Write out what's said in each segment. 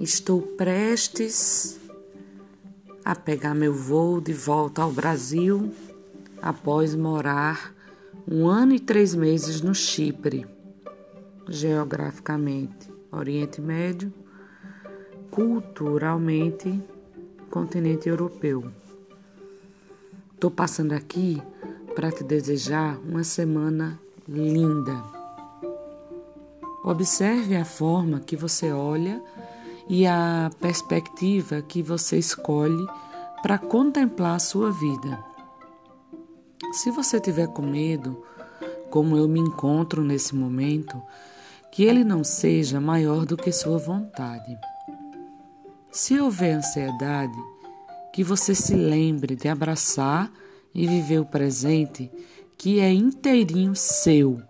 Estou prestes a pegar meu voo de volta ao Brasil após morar um ano e três meses no Chipre, geograficamente Oriente Médio, culturalmente continente europeu. Estou passando aqui para te desejar uma semana linda. Observe a forma que você olha e a perspectiva que você escolhe para contemplar a sua vida. Se você tiver com medo, como eu me encontro nesse momento, que ele não seja maior do que sua vontade. Se houver ansiedade, que você se lembre de abraçar e viver o presente que é inteirinho seu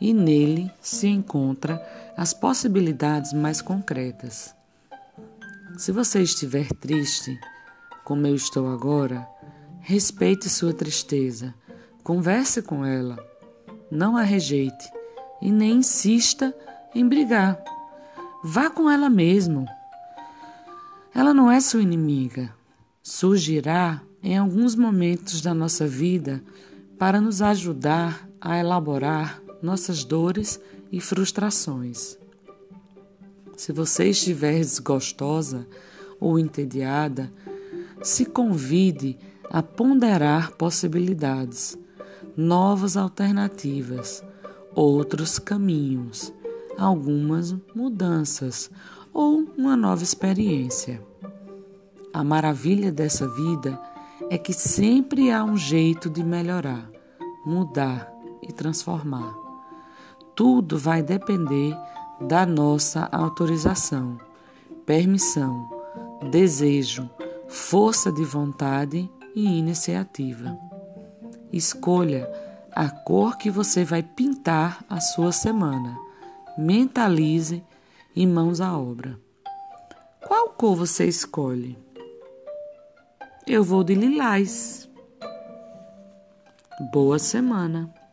e nele se encontra as possibilidades mais concretas. Se você estiver triste, como eu estou agora, respeite sua tristeza, converse com ela, não a rejeite e nem insista em brigar. Vá com ela mesmo. Ela não é sua inimiga. Surgirá em alguns momentos da nossa vida para nos ajudar a elaborar nossas dores e frustrações. Se você estiver desgostosa ou entediada, se convide a ponderar possibilidades, novas alternativas, outros caminhos, algumas mudanças ou uma nova experiência. A maravilha dessa vida é que sempre há um jeito de melhorar, mudar e transformar. Tudo vai depender da nossa autorização, permissão, desejo, força de vontade e iniciativa. Escolha a cor que você vai pintar a sua semana. Mentalize e mãos à obra. Qual cor você escolhe? Eu vou de lilás. Boa semana!